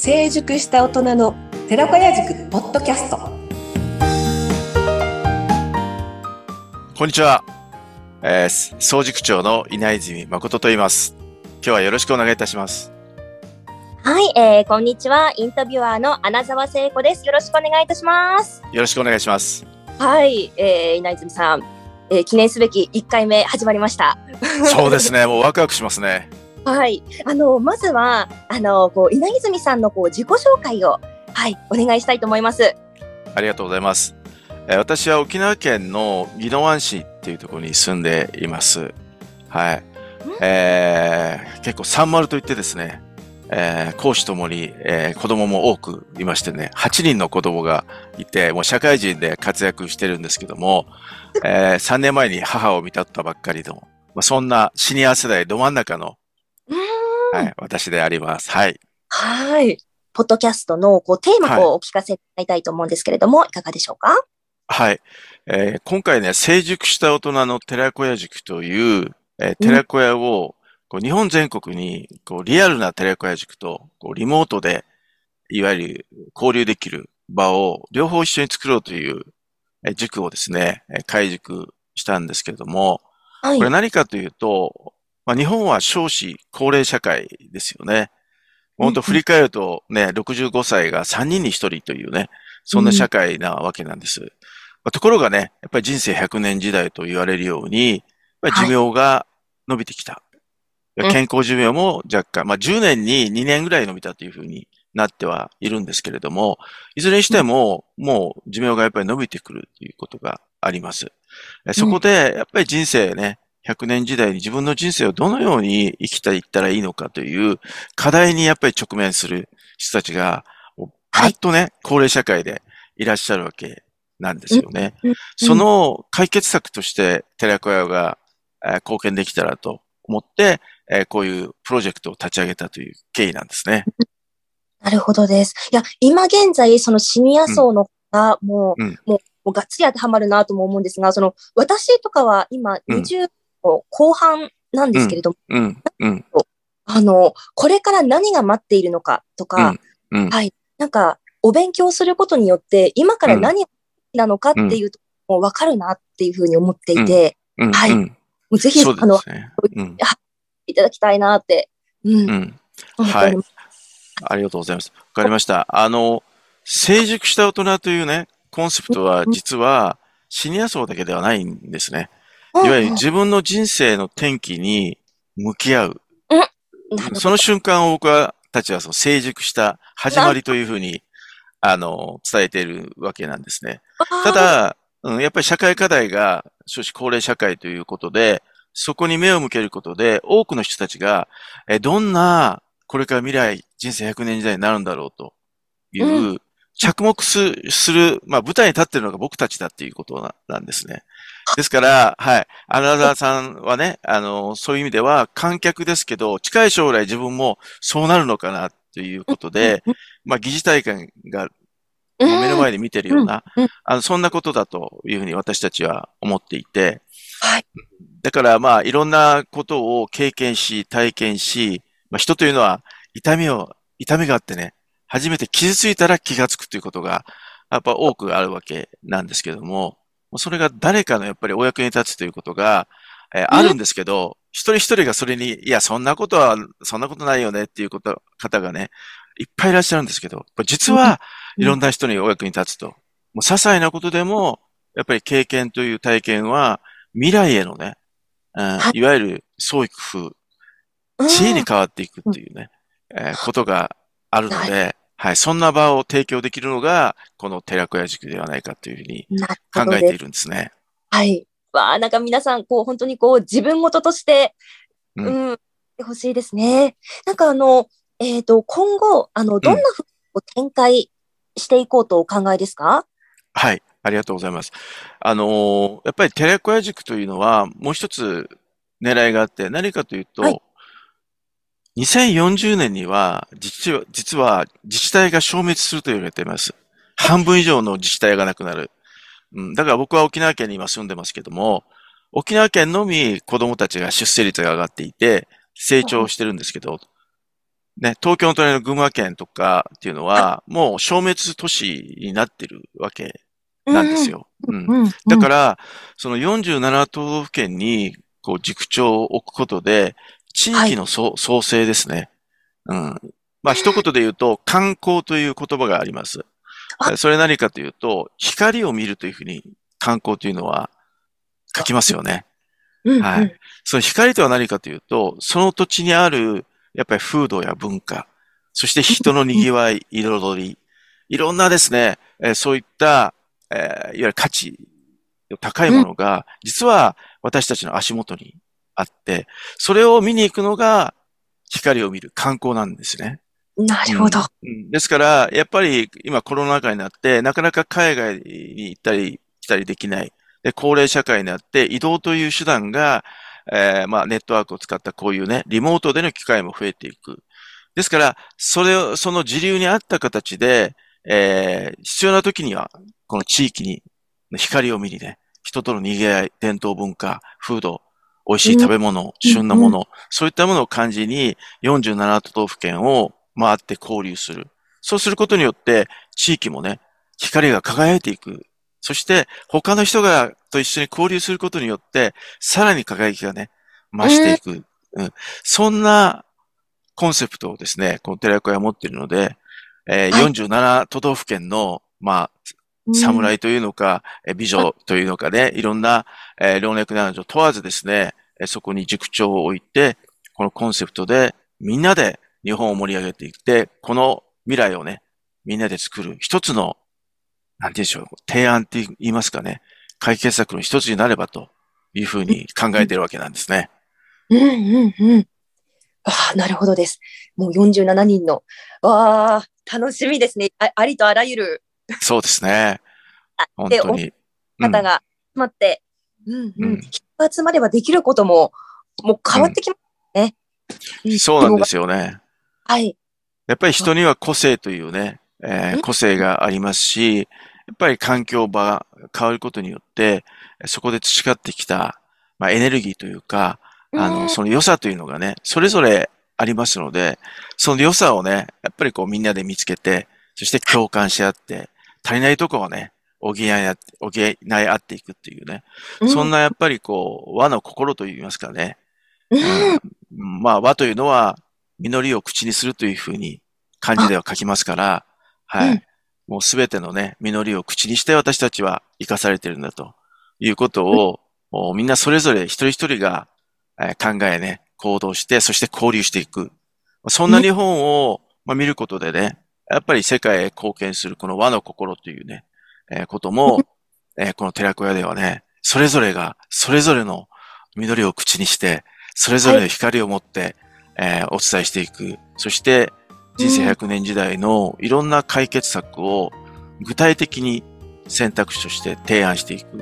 成熟した大人の寺子屋塾ポッドキャスト。こんにちは、えー、総塾長の稲泉誠と言います。今日はよろしくお願いいたします。はい、えー、こんにちは。インタビュアーの穴澤聖子です。よろしくお願いいたします。よろしくお願いします。はい、えー、稲泉さん、えー、記念すべき1回目始まりました。そうですね。もうワクワクしますねはい、あのまずはあのこう稲泉さんのこう自己紹介をはいお願いしたいと思います。ありがとうございます。えー、私は沖縄県の宜野湾市っていうところに住んでいます。はい。えー、結構サンマルといってですね、えー、講師ともに、えー、子供も多くいましてね、8人の子供がいて、もう社会人で活躍してるんですけども、えー、3年前に母を見たったばっかりの、まあ、そんなシニア世代ど真ん中のはい、私であります。はい。はい。ポッドキャストのこうテーマをお聞かせいただきたいと思うんですけれども、はい、いかがでしょうか？はい。えー、今回ね、成熟した大人の寺子屋塾という、えー、寺子屋を、こう日本全国にこうリアルな寺子屋塾とこうリモートで、いわゆる交流できる場を両方一緒に作ろうという、えー、塾をですね、開塾したんですけれども、はい、これ何かというと、まあ、日本は少子高齢社会ですよね。本当振り返るとね、65歳が3人に1人というね、そんな社会なわけなんです。まあ、ところがね、やっぱり人生100年時代と言われるように、やっぱり寿命が伸びてきた。はい、健康寿命も若干、まあ10年に2年ぐらい伸びたというふうになってはいるんですけれども、いずれにしても、もう寿命がやっぱり伸びてくるということがあります。そこで、やっぱり人生ね、100年時代に自分の人生をどのように生きていったらいいのかという課題にやっぱり直面する人たちが、パッとね、高齢社会でいらっしゃるわけなんですよね。その解決策として寺子屋が貢献できたらと思って、こういうプロジェクトを立ち上げたという経緯なんですね。なるほどです。いや、今現在、そのシニア層のが、もう、うん、もう、もうがっつり当てはまるなとも思うんですが、その、私とかは今20後半なんですけれども、うんうん、あの、これから何が待っているのかとか、うん、はい、なんか、お勉強することによって、今から何なのかっていうと、もう分かるなっていうふうに思っていて、はい。もうぜひ、ね、あの、いただきたいなって。うん。はい。ありがとうございます。わかりました。あの、成熟した大人というね、コンセプトは実はシニア層だけではないんですね。いわゆる自分の人生の転機に向き合う。その瞬間を僕はたちはその成熟した始まりというふうに、あの、伝えているわけなんですね。ただ、うん、やっぱり社会課題が少子高齢社会ということで、そこに目を向けることで、多くの人たちが、えどんな、これから未来、人生100年時代になるんだろうという、着目する、まあ舞台に立っているのが僕たちだっていうことなんですね。ですから、はい。アナザーさんはね、あの、そういう意味では観客ですけど、近い将来自分もそうなるのかなということで、まあ、疑似体験が目の前で見てるような、あの、そんなことだというふうに私たちは思っていて、はい。だからまあ、いろんなことを経験し、体験し、まあ、人というのは痛みを、痛みがあってね、初めて傷ついたら気がつくということが、やっぱ多くあるわけなんですけども、それが誰かのやっぱりお役に立つということが、えー、あるんですけど、一人一人がそれに、いや、そんなことは、そんなことないよねっていうこと、方がね、いっぱいいらっしゃるんですけど、実はいろんな人にお役に立つと。もう些細なことでも、やっぱり経験という体験は、未来へのね、うん、い。わゆる創意工夫、知恵に変わっていくっていうね、えー、ことがあるので、はい、そんな場を提供できるのが、この寺子屋塾ではないかというふうに考えているんですね。はい。わあ、なんか皆さん、こう、本当にこう、自分事として、うん、うん、欲しいですね。なんかあの、えっ、ー、と、今後、あの、どんなふうに展開していこうとお考えですか、うん、はい。ありがとうございます。あのー、やっぱり寺子屋塾というのは、もう一つ狙いがあって、何かというと、はい2040年には、実は、実は自治体が消滅すると言われています。半分以上の自治体がなくなる。うん、だから僕は沖縄県に今住んでますけども、沖縄県のみ子供たちが出生率が上がっていて、成長してるんですけど、ね、東京の隣の群馬県とかっていうのは、もう消滅都市になってるわけなんですよ。うん。だから、その47都道府県に、こう、塾長を置くことで、地域のそう創生ですね。うん。まあ、一言で言うと、観光という言葉があります。あそれ何かというと、光を見るというふうに観光というのは書きますよね。うんはいうんその光とは何かというと、その土地にある、やっぱり風土や文化、そして人の賑わい、彩り、いろんなですね、えーそういった、えーいわゆる価値の高いものが、実は私たちの足元にあって、それを見に行くのが光を見る観光なんですね。なるほど。うんですから、やっぱり今コロナ禍になって、なかなか海外に行ったり来たりできない。で、高齢社会になって移動という手段が、えーまあネットワークを使ったこういうね、リモートでの機会も増えていく。ですから、それを、その時流に合った形で、えー必要な時には、この地域に光を見にね、人との賑わい、伝統文化、風土、美味しい食べ物、旬なもの、そういったものを感じに47都道府県を回って交流する。そうすることによって、地域もね、光が輝いていく。そして、他の人が、と一緒に交流することによって、さらに輝きがね、増していく。うん。そんなコンセプトをですね、この寺子屋は持っているので、えーはい47都道府県の、まあ、侍というのか、えー美女というのかね、いろんな、えー老若男女問わずですね、えーそこに塾長を置いて、このコンセプトでみんなで日本を盛り上げていって、この未来をね、みんなで作る一つの、なんて言うんでしょう、提案って言いますかね、解決策の一つになればというふうに考えているわけなんですね。うんうんうん。ああ、なるほどです。もう47人の。わあ、楽しみですね。あありとあらゆる そうですね。本当に。方が集まって、うんううんん。人が集まればできることも、もう変わってきますね。うんそうなんですよね。はい。やっぱり人には個性というね、えーうん個性がありますし、やっぱり環境場が変わることによって、そこで培ってきた、まあ、エネルギーというか、あの、うんその良さというのがね、それぞれありますので、その良さをね、やっぱりこうみんなで見つけて、そして共感し合って、足りないところをね、補い合って、補い合っていくっていうね、そんな、なやっぱりこう、和の心といいますかね、うん。うんまあ、和というのは、実りを口にするというふうに漢字では書きますから、はい。うん。もうすべてのね、実りを口にして私たちは生かされているんだということを、もうみんなそれぞれ一人一人が、えー考えね、行動して、そして交流していく。そんな日本を、まあ、見ることでね、やっぱり世界へ貢献するこの和の心というね、えーことも、えーこの寺子屋ではね、それぞれが、それぞれの緑を口にして、それぞれの光を持って、えーお伝えしていく。そして、人生100年時代のいろんな解決策を具体的に選択肢として提案していく。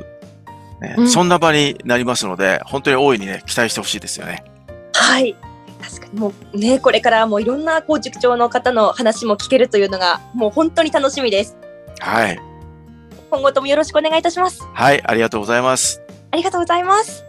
ねうんそんな場になりますので、本当に大いにね、期待してほしいですよね。はい。確かにもうね、これからもういろんなこう塾長の方の話も聞けるというのが、もう本当に楽しみです。はい。今後ともよろしくお願いいたします。はい、ありがとうございます。ありがとうございます。